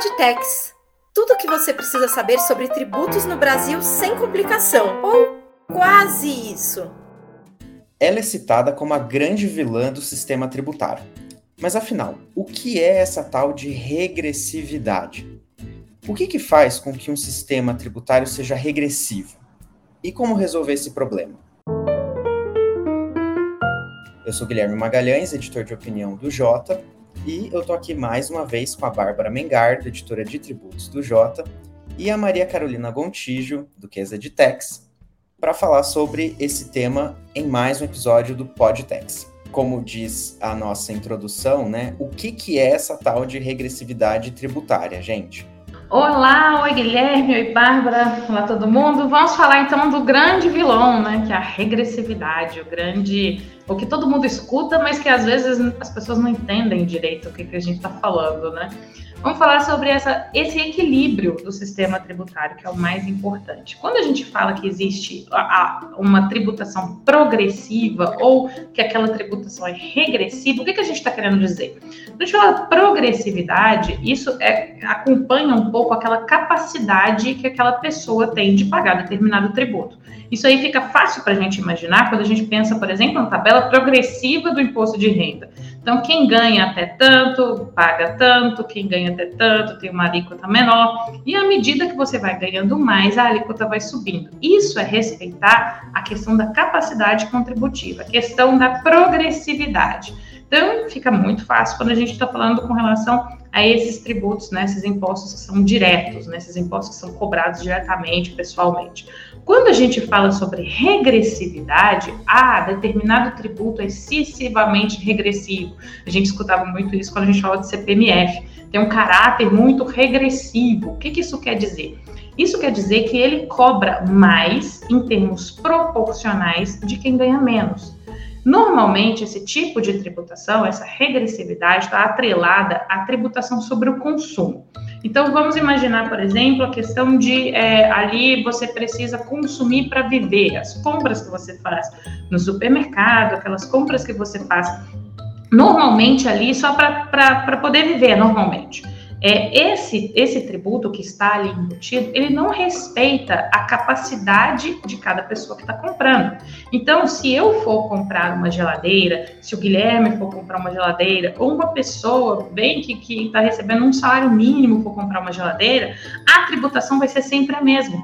Podtex. Tudo o que você precisa saber sobre tributos no Brasil sem complicação, ou quase isso. Ela é citada como a grande vilã do sistema tributário. Mas afinal, o que é essa tal de regressividade? O que, que faz com que um sistema tributário seja regressivo? E como resolver esse problema? Eu sou Guilherme Magalhães, editor de opinião do Jota, e eu tô aqui mais uma vez com a Bárbara Mengardo, editora de tributos do Jota, e a Maria Carolina Gontijo, do Queza de Tex, para falar sobre esse tema em mais um episódio do Podtex. Como diz a nossa introdução, né? O que, que é essa tal de regressividade tributária, gente? Olá, oi Guilherme, oi Bárbara, olá todo mundo. Vamos falar então do grande vilão, né? Que é a regressividade, o grande o que todo mundo escuta, mas que às vezes as pessoas não entendem direito o que, que a gente está falando, né? Vamos falar sobre essa, esse equilíbrio do sistema tributário, que é o mais importante. Quando a gente fala que existe a, a, uma tributação progressiva ou que aquela tributação é regressiva, o que, que a gente está querendo dizer? Quando a gente fala progressividade, isso é, acompanha um pouco aquela capacidade que aquela pessoa tem de pagar determinado tributo. Isso aí fica fácil para a gente imaginar quando a gente pensa, por exemplo, na tabela progressiva do imposto de renda. Então, quem ganha até tanto, paga tanto, quem ganha até tanto, tem uma alíquota menor, e à medida que você vai ganhando mais, a alíquota vai subindo. Isso é respeitar a questão da capacidade contributiva, a questão da progressividade. Então, fica muito fácil quando a gente está falando com relação a esses tributos, né, esses impostos que são diretos, né, esses impostos que são cobrados diretamente, pessoalmente. Quando a gente fala sobre regressividade, ah, determinado tributo é excessivamente regressivo. A gente escutava muito isso quando a gente fala de CPMF. Tem um caráter muito regressivo. O que, que isso quer dizer? Isso quer dizer que ele cobra mais em termos proporcionais de quem ganha menos. Normalmente, esse tipo de tributação, essa regressividade, está atrelada à tributação sobre o consumo. Então, vamos imaginar, por exemplo, a questão de é, ali você precisa consumir para viver, as compras que você faz no supermercado, aquelas compras que você faz normalmente ali só para poder viver, normalmente é, esse, esse tributo que está ali embutido, ele não respeita a capacidade de cada pessoa que está comprando. Então, se eu for comprar uma geladeira, se o Guilherme for comprar uma geladeira, ou uma pessoa bem que está recebendo um salário mínimo for comprar uma geladeira, a tributação vai ser sempre a mesma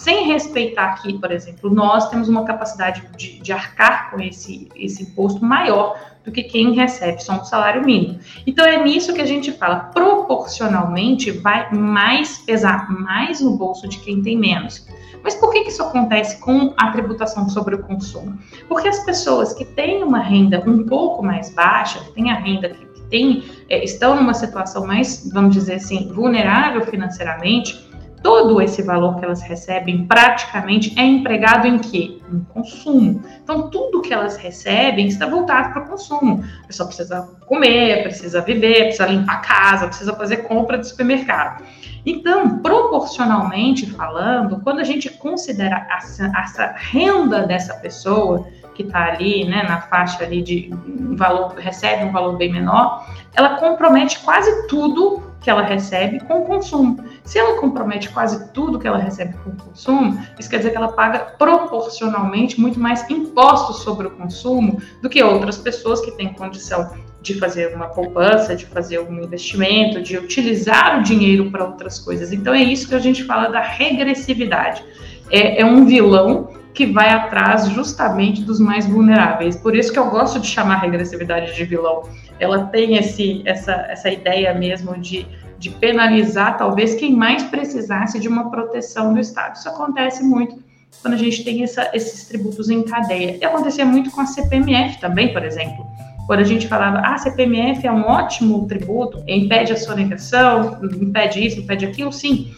sem respeitar aqui, por exemplo, nós temos uma capacidade de, de, arcar com esse, esse imposto maior do que quem recebe só um salário mínimo. Então é nisso que a gente fala, proporcionalmente vai mais pesar mais no bolso de quem tem menos. Mas por que, que isso acontece com a tributação sobre o consumo? Porque as pessoas que têm uma renda um pouco mais baixa, que têm a renda que, que tem, é, estão numa situação mais, vamos dizer assim, vulnerável financeiramente, todo esse valor que elas recebem praticamente é empregado em quê? Em consumo. Então, tudo que elas recebem está voltado para o consumo. A pessoa precisa comer, precisa viver, precisa limpar a casa, precisa fazer compra de supermercado. Então, proporcionalmente falando, quando a gente considera essa, essa renda dessa pessoa que está ali, né, na faixa ali de valor, recebe um valor bem menor, ela compromete quase tudo que ela recebe com o consumo. Se ela compromete quase tudo que ela recebe com o consumo, isso quer dizer que ela paga proporcionalmente muito mais impostos sobre o consumo do que outras pessoas que têm condição de fazer uma poupança, de fazer um investimento, de utilizar o dinheiro para outras coisas. Então é isso que a gente fala da regressividade. É, é um vilão que vai atrás justamente dos mais vulneráveis. Por isso que eu gosto de chamar regressividade de vilão. Ela tem esse, essa, essa ideia mesmo de, de penalizar talvez quem mais precisasse de uma proteção do Estado. Isso acontece muito quando a gente tem essa, esses tributos em cadeia. E acontecia muito com a CPMF também, por exemplo. Quando a gente falava, ah, CPMF é um ótimo tributo, impede a sonegação, impede isso, impede aquilo, sim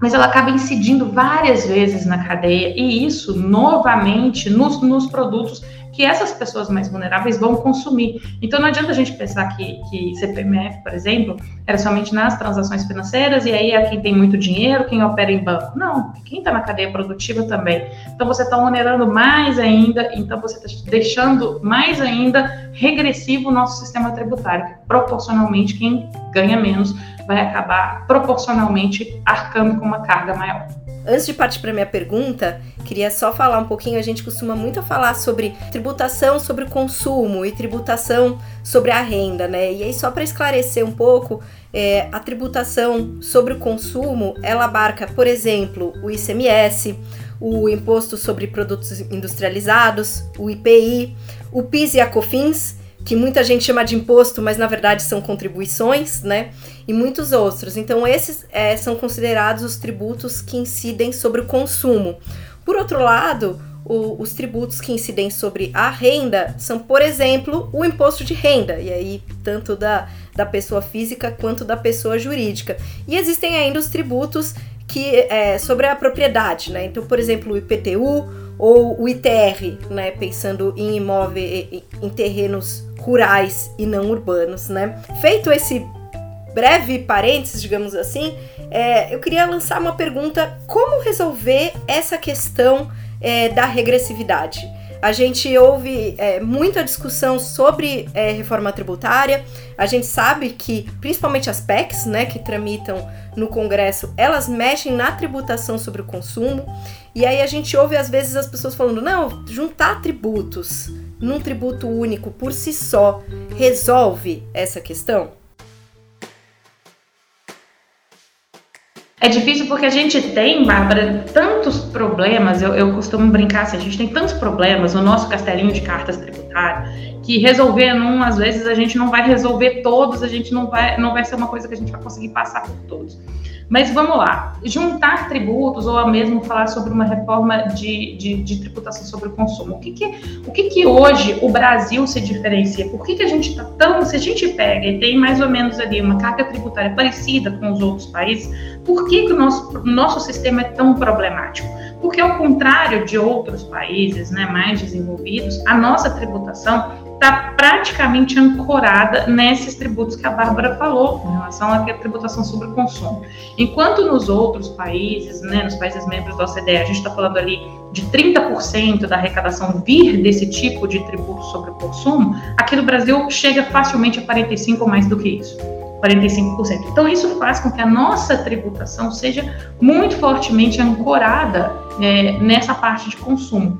mas ela acaba incidindo várias vezes na cadeia e isso novamente nos, nos produtos que essas pessoas mais vulneráveis vão consumir. Então não adianta a gente pensar que, que CPMF, por exemplo, era somente nas transações financeiras e aí é quem tem muito dinheiro, quem opera em banco. Não, quem está na cadeia produtiva também. Então você está onerando mais ainda, então você está deixando mais ainda regressivo o nosso sistema tributário. Proporcionalmente, quem ganha menos vai acabar proporcionalmente arcando com uma carga maior. Antes de partir para minha pergunta, queria só falar um pouquinho. A gente costuma muito falar sobre tributação sobre o consumo e tributação sobre a renda, né? E aí, só para esclarecer um pouco, é, a tributação sobre o consumo ela abarca, por exemplo, o ICMS, o Imposto sobre Produtos Industrializados, o IPI, o PIS e a COFINS que muita gente chama de imposto, mas na verdade são contribuições, né? E muitos outros. Então, esses é, são considerados os tributos que incidem sobre o consumo. Por outro lado, o, os tributos que incidem sobre a renda são, por exemplo, o imposto de renda, e aí tanto da, da pessoa física quanto da pessoa jurídica. E existem ainda os tributos que é, sobre a propriedade, né? Então, por exemplo, o IPTU ou o ITR, né? Pensando em imóveis, em terrenos rurais e não urbanos, né? Feito esse breve parênteses, digamos assim, é, eu queria lançar uma pergunta: como resolver essa questão é, da regressividade? A gente ouve é, muita discussão sobre é, reforma tributária. A gente sabe que, principalmente as PECs, né, que tramitam no Congresso, elas mexem na tributação sobre o consumo. E aí a gente ouve às vezes as pessoas falando: não, juntar tributos num tributo único por si só resolve essa questão? É difícil porque a gente tem, Bárbara, tantos problemas. Eu, eu costumo brincar assim: a gente tem tantos problemas no nosso castelinho de cartas tributárias que resolver num, às vezes, a gente não vai resolver todos, a gente não vai, não vai ser uma coisa que a gente vai conseguir passar por todos. Mas vamos lá, juntar tributos ou mesmo falar sobre uma reforma de, de, de tributação sobre o consumo. O que que, o que que hoje o Brasil se diferencia? Por que, que a gente está tão. Se a gente pega e tem mais ou menos ali uma carga tributária parecida com os outros países, por que, que o nosso, nosso sistema é tão problemático? Porque, ao contrário de outros países né, mais desenvolvidos, a nossa tributação está praticamente ancorada nesses tributos que a Bárbara falou, em relação à tributação sobre o consumo. Enquanto nos outros países, né, nos países membros da OCDE, a gente está falando ali de 30% da arrecadação vir desse tipo de tributo sobre o consumo, aqui no Brasil chega facilmente a 45% ou mais do que isso. 45%. Então, isso faz com que a nossa tributação seja muito fortemente ancorada é, nessa parte de consumo.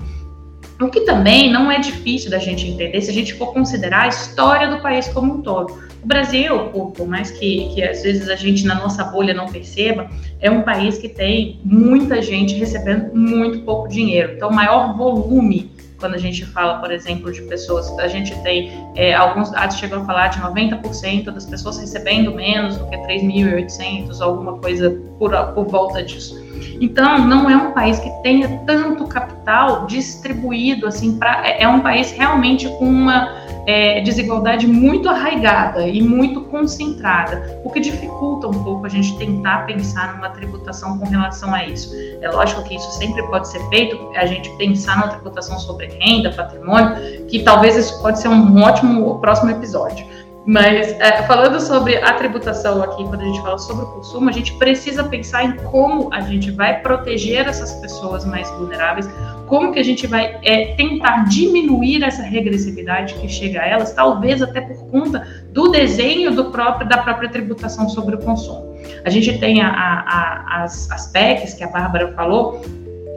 O que também não é difícil da gente entender se a gente for considerar a história do país como um todo. O Brasil, por, por mais que, que às vezes a gente na nossa bolha não perceba, é um país que tem muita gente recebendo muito pouco dinheiro. Então, o maior volume quando a gente fala, por exemplo, de pessoas, a gente tem é, alguns dados chegam a falar de 90% das pessoas recebendo menos do que 3.800, alguma coisa por, por volta disso. Então, não é um país que tenha tanto capital distribuído assim para é, é um país realmente com uma é, desigualdade muito arraigada e muito concentrada, o que dificulta um pouco a gente tentar pensar numa tributação com relação a isso. É lógico que isso sempre pode ser feito, a gente pensar numa tributação sobre renda, patrimônio, que talvez isso pode ser um ótimo próximo episódio. Mas é, falando sobre a tributação aqui, quando a gente fala sobre o consumo, a gente precisa pensar em como a gente vai proteger essas pessoas mais vulneráveis, como que a gente vai é, tentar diminuir essa regressividade que chega a elas, talvez até por conta do desenho do próprio, da própria tributação sobre o consumo. A gente tem a, a, a, as, as PECs que a Bárbara falou,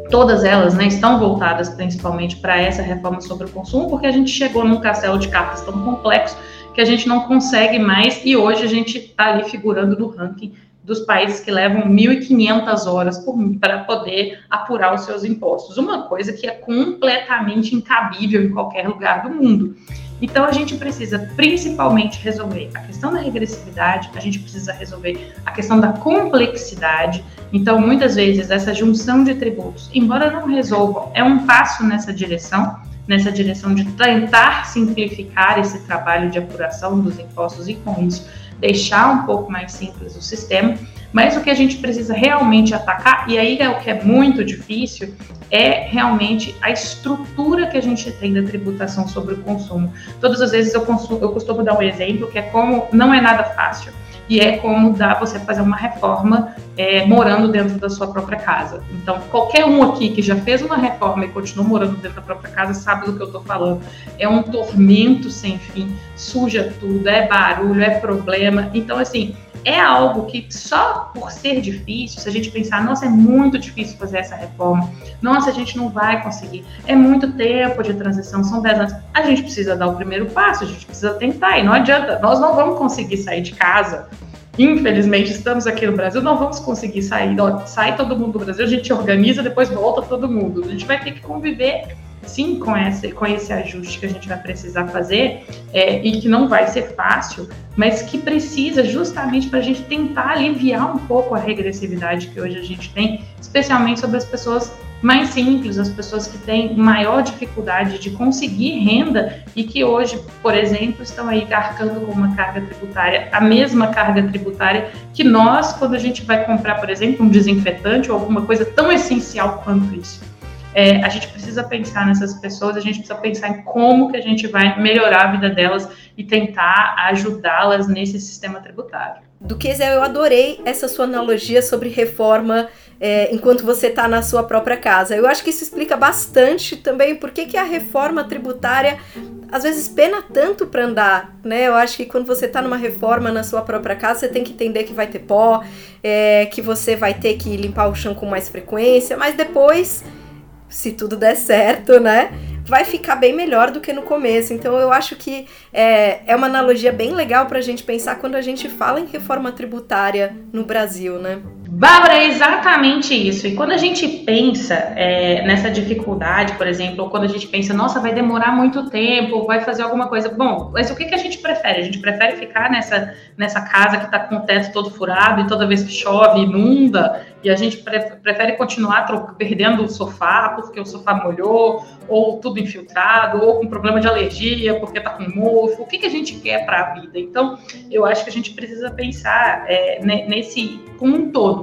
todas elas né, estão voltadas principalmente para essa reforma sobre o consumo, porque a gente chegou num castelo de cartas tão complexo que a gente não consegue mais e hoje a gente está ali figurando no ranking dos países que levam 1.500 horas para poder apurar os seus impostos. Uma coisa que é completamente incabível em qualquer lugar do mundo. Então, a gente precisa principalmente resolver a questão da regressividade, a gente precisa resolver a questão da complexidade. Então, muitas vezes, essa junção de tributos, embora não resolvam, é um passo nessa direção, nessa direção de tentar simplificar esse trabalho de apuração dos impostos e, com isso, deixar um pouco mais simples o sistema. Mas o que a gente precisa realmente atacar, e aí é o que é muito difícil, é realmente a estrutura que a gente tem da tributação sobre o consumo. Todas as vezes eu, consumo, eu costumo dar um exemplo que é como não é nada fácil e é como dá você fazer uma reforma é, morando dentro da sua própria casa. Então, qualquer um aqui que já fez uma reforma e continua morando dentro da própria casa sabe do que eu estou falando. É um tormento sem fim, suja tudo, é barulho, é problema. Então, assim, é algo que só por ser difícil, se a gente pensar, nossa, é muito difícil fazer essa reforma, nossa, a gente não vai conseguir, é muito tempo de transição, são 10 anos, a gente precisa dar o primeiro passo, a gente precisa tentar, e não adianta, nós não vamos conseguir sair de casa. Infelizmente, estamos aqui no Brasil, não vamos conseguir sair. Sai todo mundo do Brasil, a gente organiza, depois volta todo mundo. A gente vai ter que conviver sim com esse, com esse ajuste que a gente vai precisar fazer é, e que não vai ser fácil, mas que precisa justamente para a gente tentar aliviar um pouco a regressividade que hoje a gente tem, especialmente sobre as pessoas mais simples, as pessoas que têm maior dificuldade de conseguir renda e que hoje, por exemplo, estão aí arcando com uma carga tributária, a mesma carga tributária que nós, quando a gente vai comprar, por exemplo, um desinfetante ou alguma coisa tão essencial quanto isso. É, a gente precisa pensar nessas pessoas, a gente precisa pensar em como que a gente vai melhorar a vida delas e tentar ajudá-las nesse sistema tributário. Duquesa, eu adorei essa sua analogia sobre reforma é, enquanto você está na sua própria casa. Eu acho que isso explica bastante também por que, que a reforma tributária às vezes pena tanto para andar, né? Eu acho que quando você está numa reforma na sua própria casa, você tem que entender que vai ter pó, é, que você vai ter que limpar o chão com mais frequência, mas depois se tudo der certo, né? Vai ficar bem melhor do que no começo. Então eu acho que é, é uma analogia bem legal para a gente pensar quando a gente fala em reforma tributária no Brasil, né? Bárbara, é exatamente isso. E quando a gente pensa é, nessa dificuldade, por exemplo, ou quando a gente pensa, nossa, vai demorar muito tempo, vai fazer alguma coisa. Bom, mas o que, que a gente prefere? A gente prefere ficar nessa, nessa casa que está com o teto todo furado e toda vez que chove, inunda, e a gente prefere continuar perdendo o sofá porque o sofá molhou, ou tudo infiltrado, ou com problema de alergia porque está com mofo. O que, que a gente quer para a vida? Então, eu acho que a gente precisa pensar é, nesse como um todo,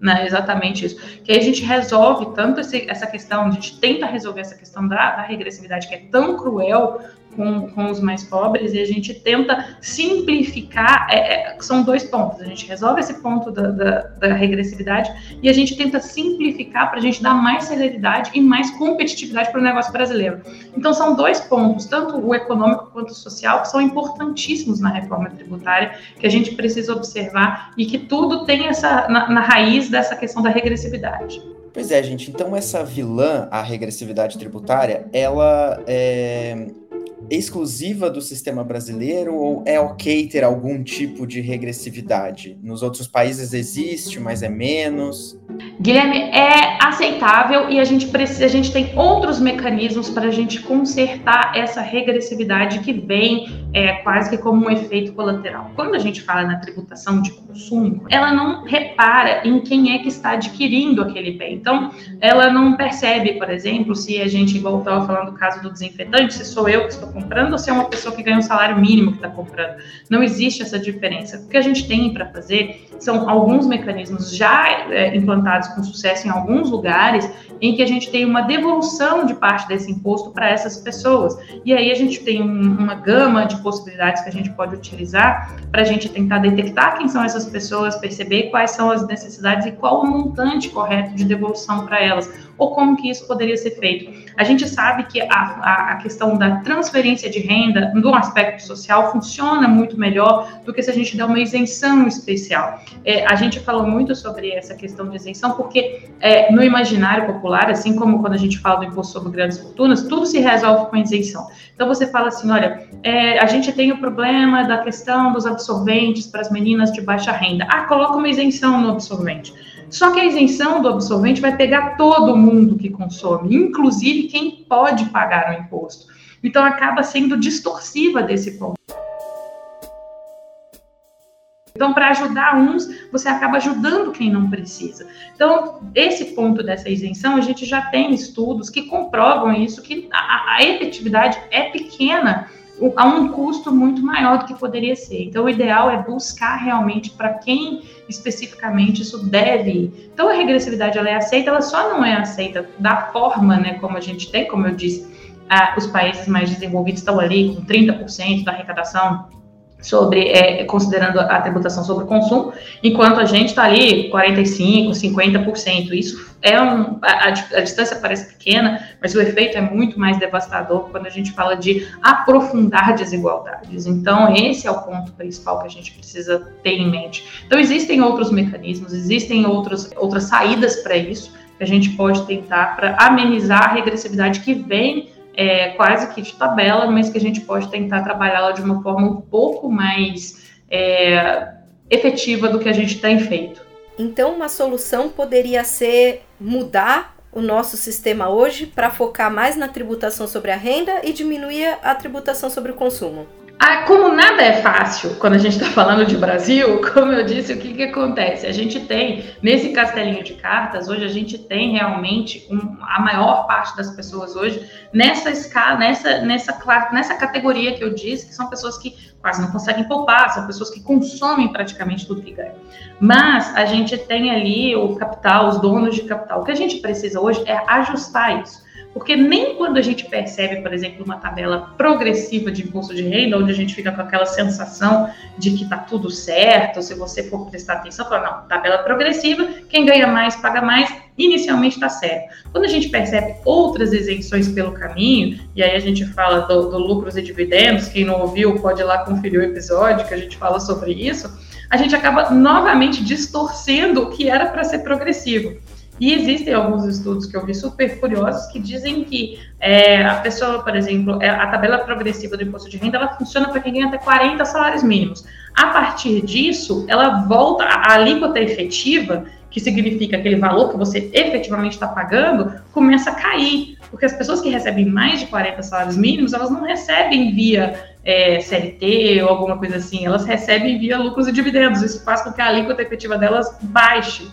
né? Exatamente isso. Que a gente resolve tanto esse, essa questão, a gente tenta resolver essa questão da, da regressividade que é tão cruel com, com os mais pobres e a gente tenta simplificar. É, é, são dois pontos. A gente resolve esse ponto da, da, da regressividade e a gente tenta simplificar para a gente dar mais celeridade e mais competitividade para o negócio brasileiro. Então, são dois pontos, tanto o econômico quanto o social, que são importantíssimos na reforma tributária, que a gente precisa observar e que tudo tem essa na, na raiz dessa questão da regressividade. Pois é, gente. Então, essa vilã, a regressividade tributária, ela é exclusiva do sistema brasileiro ou é ok ter algum tipo de regressividade? Nos outros países existe, mas é menos? Guilherme, é aceitável e a gente precisa, a gente tem outros mecanismos para a gente consertar essa regressividade que vem é, quase que como um efeito colateral. Quando a gente fala na tributação de consumo, ela não repara em quem é que está adquirindo aquele bem. Então, ela não percebe, por exemplo, se a gente, estava falando do caso do desinfetante, se sou eu que estou comprando ou se é uma pessoa que ganha um salário mínimo que está comprando. Não existe essa diferença. O que a gente tem para fazer são alguns mecanismos já é, implantados com sucesso em alguns lugares, em que a gente tem uma devolução de parte desse imposto para essas pessoas. E aí a gente tem um, uma gama de possibilidades que a gente pode utilizar para a gente tentar detectar quem são essas pessoas, perceber quais são as necessidades e qual o montante correto de devolução para elas ou como que isso poderia ser feito. A gente sabe que a, a questão da transferência de renda no aspecto social funciona muito melhor do que se a gente der uma isenção especial. É, a gente falou muito sobre essa questão de isenção porque é, no imaginário popular, assim como quando a gente fala do imposto sobre grandes fortunas, tudo se resolve com isenção. Então você fala assim, olha, é, a gente tem o problema da questão dos absorventes para as meninas de baixa renda. Ah, coloca uma isenção no absorvente. Só que a isenção do absorvente vai pegar todo mundo que consome, inclusive quem pode pagar o imposto. Então acaba sendo distorsiva desse ponto. Então, para ajudar uns, você acaba ajudando quem não precisa. Então, esse ponto dessa isenção, a gente já tem estudos que comprovam isso, que a, a efetividade é pequena a um custo muito maior do que poderia ser. Então, o ideal é buscar realmente para quem especificamente isso deve ir. Então, a regressividade ela é aceita, ela só não é aceita da forma, né, como a gente tem, como eu disse, ah, os países mais desenvolvidos estão ali com 30% da arrecadação sobre é, considerando a tributação sobre o consumo, enquanto a gente está ali 45, 50%. Isso é um a, a, distância parece pequena, mas o efeito é muito mais devastador quando a gente fala de aprofundar desigualdades. Então esse é o ponto principal que a gente precisa ter em mente. Então existem outros mecanismos, existem outros, outras saídas para isso que a gente pode tentar para amenizar a regressividade que vem é, quase que de tabela, mas que a gente pode tentar trabalhá-la de uma forma um pouco mais é, efetiva do que a gente tem feito. Então, uma solução poderia ser mudar o nosso sistema hoje para focar mais na tributação sobre a renda e diminuir a tributação sobre o consumo. Ah, como nada é fácil quando a gente está falando de Brasil, como eu disse, o que, que acontece? A gente tem, nesse castelinho de cartas, hoje a gente tem realmente um, a maior parte das pessoas hoje nessa escala, nessa, nessa, nessa categoria que eu disse, que são pessoas que quase não conseguem poupar, são pessoas que consomem praticamente tudo que ganham. Mas a gente tem ali o capital, os donos de capital. O que a gente precisa hoje é ajustar isso. Porque nem quando a gente percebe, por exemplo, uma tabela progressiva de imposto de renda, onde a gente fica com aquela sensação de que está tudo certo, se você for prestar atenção, fala, não, tabela progressiva, quem ganha mais paga mais, inicialmente está certo. Quando a gente percebe outras isenções pelo caminho, e aí a gente fala do, do lucros e dividendos, quem não ouviu pode ir lá conferir o episódio que a gente fala sobre isso, a gente acaba novamente distorcendo o que era para ser progressivo. E existem alguns estudos que eu vi super curiosos que dizem que é, a pessoa, por exemplo, é, a tabela progressiva do imposto de renda, ela funciona para quem ganha até 40 salários mínimos. A partir disso, ela volta, a alíquota efetiva, que significa aquele valor que você efetivamente está pagando, começa a cair. Porque as pessoas que recebem mais de 40 salários mínimos, elas não recebem via é, CLT ou alguma coisa assim, elas recebem via lucros e dividendos. Isso faz com que a alíquota efetiva delas baixe.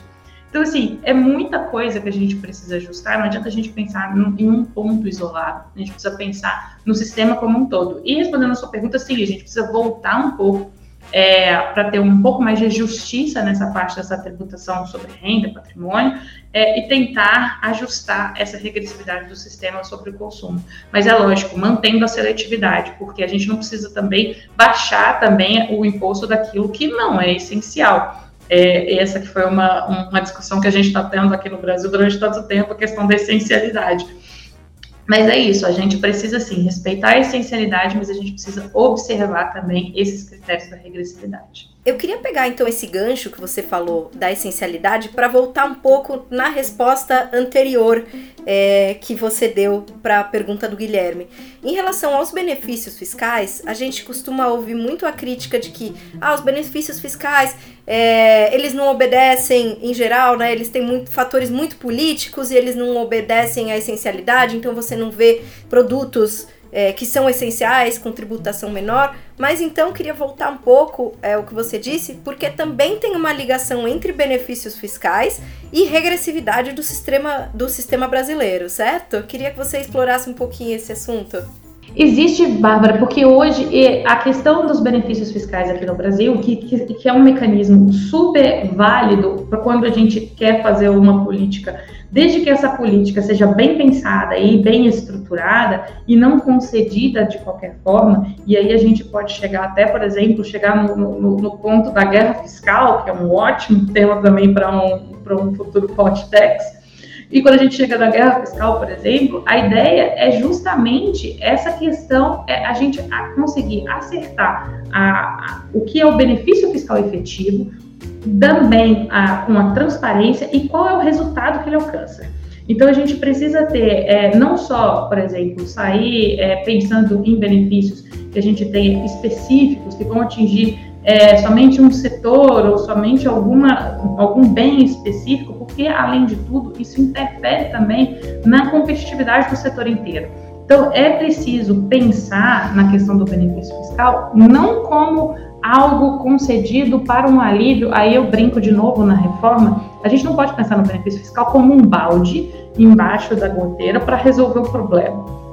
Então, assim, é muita coisa que a gente precisa ajustar. Não adianta a gente pensar em um ponto isolado. A gente precisa pensar no sistema como um todo. E respondendo a sua pergunta, sim, a gente precisa voltar um pouco é, para ter um pouco mais de justiça nessa parte dessa tributação sobre renda, patrimônio, é, e tentar ajustar essa regressividade do sistema sobre o consumo. Mas é lógico, mantendo a seletividade, porque a gente não precisa também baixar também o imposto daquilo que não é essencial. É, essa que foi uma, uma discussão que a gente está tendo aqui no Brasil durante tanto tempo, a questão da essencialidade. Mas é isso, a gente precisa sim respeitar a essencialidade, mas a gente precisa observar também esses critérios da regressividade. Eu queria pegar então esse gancho que você falou da essencialidade para voltar um pouco na resposta anterior é, que você deu para a pergunta do Guilherme. Em relação aos benefícios fiscais, a gente costuma ouvir muito a crítica de que ah, os benefícios fiscais é, eles não obedecem em geral, né? Eles têm muito, fatores muito políticos e eles não obedecem à essencialidade, então você não vê produtos é, que são essenciais, com tributação menor. Mas então queria voltar um pouco é, o que você disse, porque também tem uma ligação entre benefícios fiscais e regressividade do sistema, do sistema brasileiro, certo? Queria que você explorasse um pouquinho esse assunto. Existe, Bárbara, porque hoje a questão dos benefícios fiscais aqui no Brasil, que, que, que é um mecanismo super válido para quando a gente quer fazer uma política desde que essa política seja bem pensada e bem estruturada e não concedida de qualquer forma, e aí a gente pode chegar até, por exemplo, chegar no, no, no ponto da guerra fiscal, que é um ótimo tema também para um, um futuro podcast. E quando a gente chega na guerra fiscal, por exemplo, a ideia é justamente essa questão, é a gente conseguir acertar a, a, o que é o benefício fiscal efetivo, também a, com a transparência e qual é o resultado que ele alcança. Então, a gente precisa ter, é, não só, por exemplo, sair é, pensando em benefícios que a gente tenha específicos, que vão atingir é, somente um setor ou somente alguma, algum bem específico, porque, além de tudo, isso interfere também na competitividade do setor inteiro. Então, é preciso pensar na questão do benefício fiscal não como algo concedido para um alívio, aí eu brinco de novo na reforma, a gente não pode pensar no benefício fiscal como um balde embaixo da goteira para resolver o problema.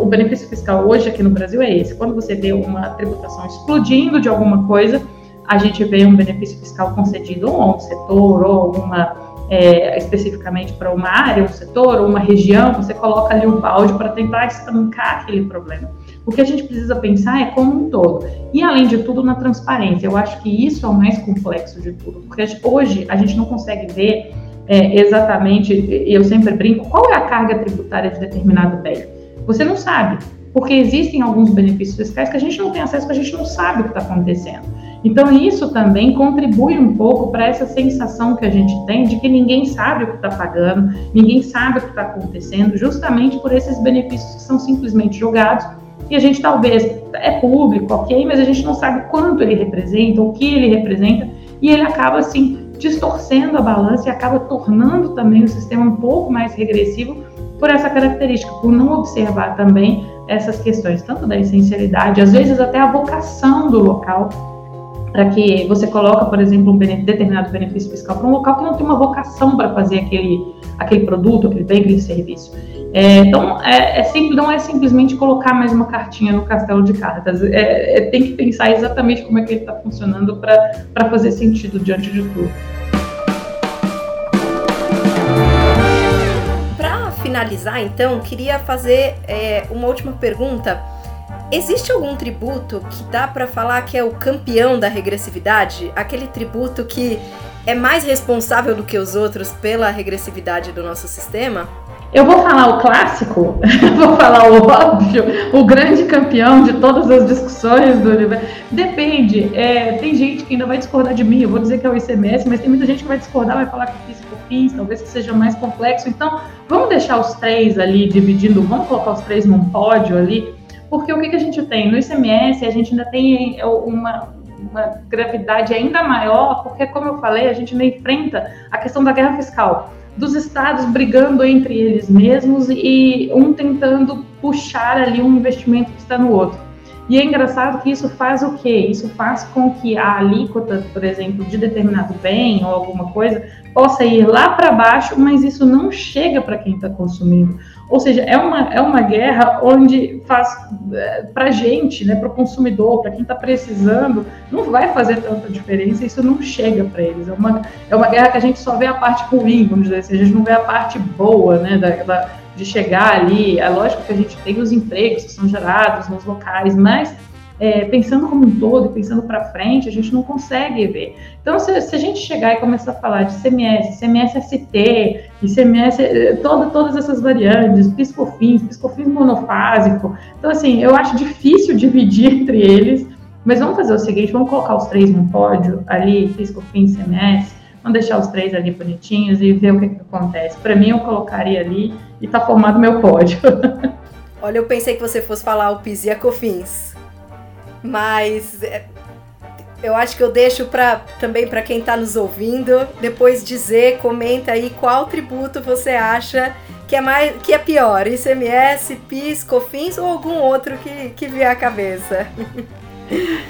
O benefício fiscal hoje aqui no Brasil é esse. Quando você vê uma tributação explodindo de alguma coisa, a gente vê um benefício fiscal concedido ou a um setor ou alguma é, especificamente para uma área, um setor ou uma região, você coloca ali um balde para tentar estancar aquele problema. O que a gente precisa pensar é como um todo. E, além de tudo, na transparência. Eu acho que isso é o mais complexo de tudo. Porque hoje a gente não consegue ver é, exatamente, eu sempre brinco, qual é a carga tributária de determinado bem. Você não sabe. Porque existem alguns benefícios fiscais que a gente não tem acesso, que a gente não sabe o que está acontecendo. Então, isso também contribui um pouco para essa sensação que a gente tem de que ninguém sabe o que está pagando, ninguém sabe o que está acontecendo, justamente por esses benefícios que são simplesmente jogados e a gente talvez é público, ok, mas a gente não sabe quanto ele representa, o que ele representa, e ele acaba assim distorcendo a balança e acaba tornando também o sistema um pouco mais regressivo por essa característica, por não observar também essas questões, tanto da essencialidade, às vezes até a vocação do local, para que você coloca, por exemplo, um determinado benefício fiscal para um local que não tem uma vocação para fazer aquele, aquele produto, aquele bem, aquele serviço. É, então, é, é sempre, não é simplesmente colocar mais uma cartinha no castelo de cartas. É, é tem que pensar exatamente como é que ele está funcionando para fazer sentido diante de tudo. Finalizar, então, queria fazer é, uma última pergunta Existe algum tributo que dá para falar que é o campeão da regressividade? Aquele tributo que é mais responsável do que os outros pela regressividade do nosso sistema? Eu vou falar o clássico, vou falar o óbvio, o grande campeão de todas as discussões do universo. Depende. É, tem gente que ainda vai discordar de mim. Eu vou dizer que é o ICMS, mas tem muita gente que vai discordar, vai falar que é FIS, talvez que seja mais complexo. Então, vamos deixar os três ali dividindo, vamos colocar os três num pódio ali porque o que, que a gente tem? No ICMS, a gente ainda tem uma, uma gravidade ainda maior, porque, como eu falei, a gente ainda enfrenta a questão da guerra fiscal, dos estados brigando entre eles mesmos e um tentando puxar ali um investimento que está no outro. E é engraçado que isso faz o quê? Isso faz com que a alíquota, por exemplo, de determinado bem ou alguma coisa possa ir lá para baixo, mas isso não chega para quem está consumindo. Ou seja, é uma, é uma guerra onde faz é, para a gente, né, para o consumidor, para quem está precisando, não vai fazer tanta diferença, isso não chega para eles. É uma, é uma guerra que a gente só vê a parte ruim, vamos dizer assim, a gente não vê a parte boa né, da, da de chegar ali. É lógico que a gente tem os empregos que são gerados nos locais, mas é, pensando como um todo, pensando para frente, a gente não consegue ver. Então, se, se, a gente chegar e começar a falar de CMS, CMS-ST, eh, toda, todas essas variantes, piscofins, piscofins monofásico, então, assim, eu acho difícil dividir entre eles, mas vamos fazer o seguinte, vamos colocar os três no pódio, ali, piscofins, CMS, vamos deixar os três ali bonitinhos e ver o que, que acontece. Para mim, eu colocaria ali e tá formado meu pódio. Olha, eu pensei que você fosse falar o PIS e a COFINS. Mas é, eu acho que eu deixo para também para quem está nos ouvindo depois dizer, comenta aí qual tributo você acha que é mais que é pior, ICMS, PIS, COFINS ou algum outro que, que vier à cabeça.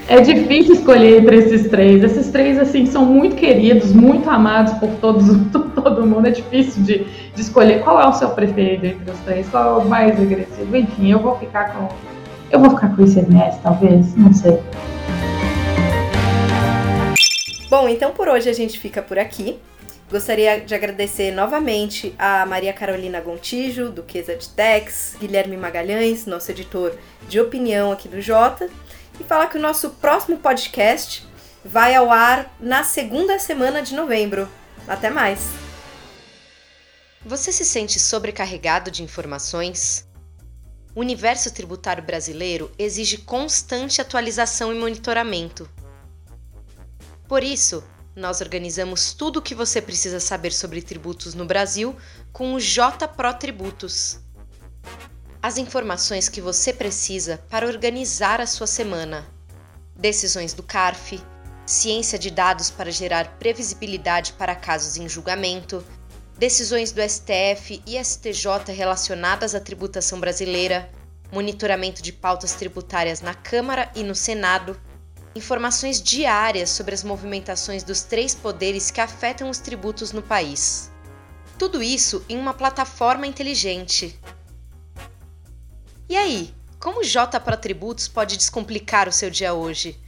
É difícil escolher entre esses três. Esses três, assim, são muito queridos, muito amados por todos, todo mundo. É difícil de, de escolher qual é o seu preferido entre os três, qual é o mais agressivo. Enfim, eu vou ficar com eu vou ficar com o ICMS, talvez, não sei. Bom, então por hoje a gente fica por aqui. Gostaria de agradecer novamente a Maria Carolina Gontijo, Duquesa de Tex, Guilherme Magalhães, nosso editor de opinião aqui do Jota, e falar que o nosso próximo podcast vai ao ar na segunda semana de novembro. Até mais! Você se sente sobrecarregado de informações? O universo tributário brasileiro exige constante atualização e monitoramento. Por isso, nós organizamos tudo o que você precisa saber sobre tributos no Brasil com o J Pro Tributos. As informações que você precisa para organizar a sua semana. Decisões do CARF, ciência de dados para gerar previsibilidade para casos em julgamento, decisões do STF e STJ relacionadas à tributação brasileira, monitoramento de pautas tributárias na Câmara e no Senado, informações diárias sobre as movimentações dos três poderes que afetam os tributos no país. Tudo isso em uma plataforma inteligente. E aí, como o J para Tributos pode descomplicar o seu dia hoje?